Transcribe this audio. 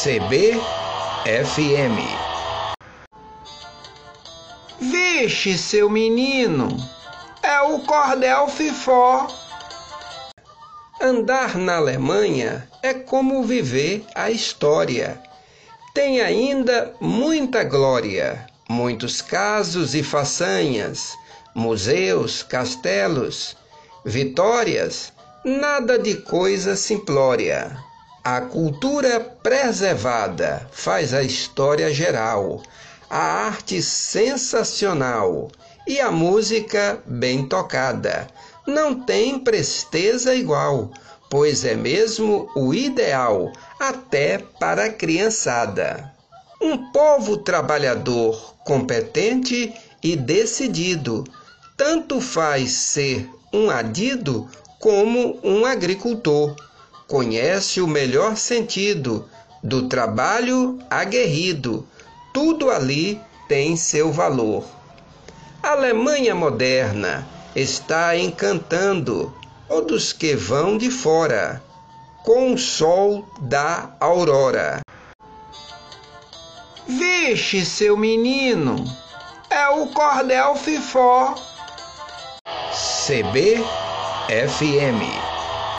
CBFM. Vixe, seu menino, é o cordel fifó. Andar na Alemanha é como viver a história. Tem ainda muita glória, muitos casos e façanhas, museus, castelos, vitórias, nada de coisa simplória. A cultura preservada faz a história geral, a arte sensacional e a música bem tocada. Não tem presteza igual, pois é mesmo o ideal até para a criançada. Um povo trabalhador, competente e decidido, tanto faz ser um adido como um agricultor conhece o melhor sentido do trabalho aguerrido. Tudo ali tem seu valor. A Alemanha moderna está encantando todos que vão de fora com o sol da aurora. Vixe, seu menino, é o cordel fifó. CBFM